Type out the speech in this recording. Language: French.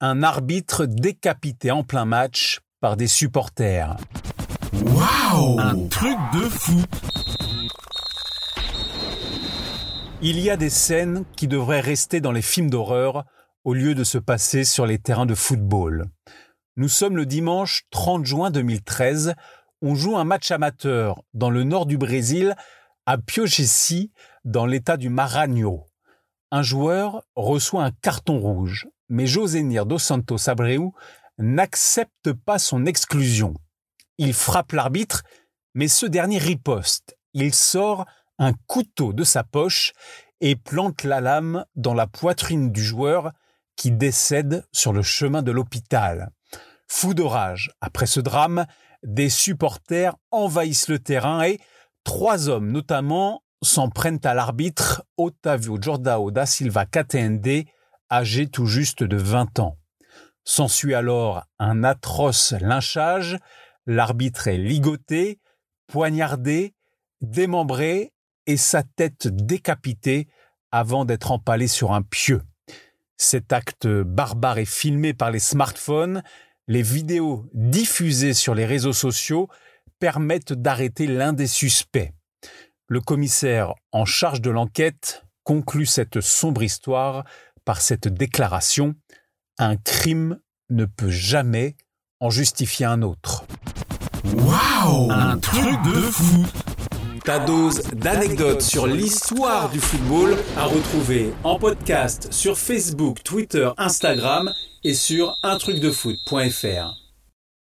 un arbitre décapité en plein match par des supporters. Waouh Un truc de fou Il y a des scènes qui devraient rester dans les films d'horreur au lieu de se passer sur les terrains de football. Nous sommes le dimanche 30 juin 2013. On joue un match amateur dans le nord du Brésil, à Piogesi, dans l'état du Maranhão. Un joueur reçoit un carton rouge, mais Josénir dos Santos Abreu n'accepte pas son exclusion. Il frappe l'arbitre, mais ce dernier riposte. Il sort un couteau de sa poche et plante la lame dans la poitrine du joueur qui décède sur le chemin de l'hôpital. Fou de rage, après ce drame, des supporters envahissent le terrain et trois hommes notamment s'en prennent à l'arbitre Otavio Jordao da Silva KTND, âgé tout juste de 20 ans. S'ensuit alors un atroce lynchage, l'arbitre est ligoté, poignardé, démembré et sa tête décapitée avant d'être empalé sur un pieu. Cet acte barbare est filmé par les smartphones, les vidéos diffusées sur les réseaux sociaux permettent d'arrêter l'un des suspects. Le commissaire en charge de l'enquête conclut cette sombre histoire par cette déclaration Un crime ne peut jamais en justifier un autre. Waouh Un truc de fou Ta dose d'anecdotes sur l'histoire du football à retrouver en podcast sur Facebook, Twitter, Instagram et sur untrucdefoot.fr.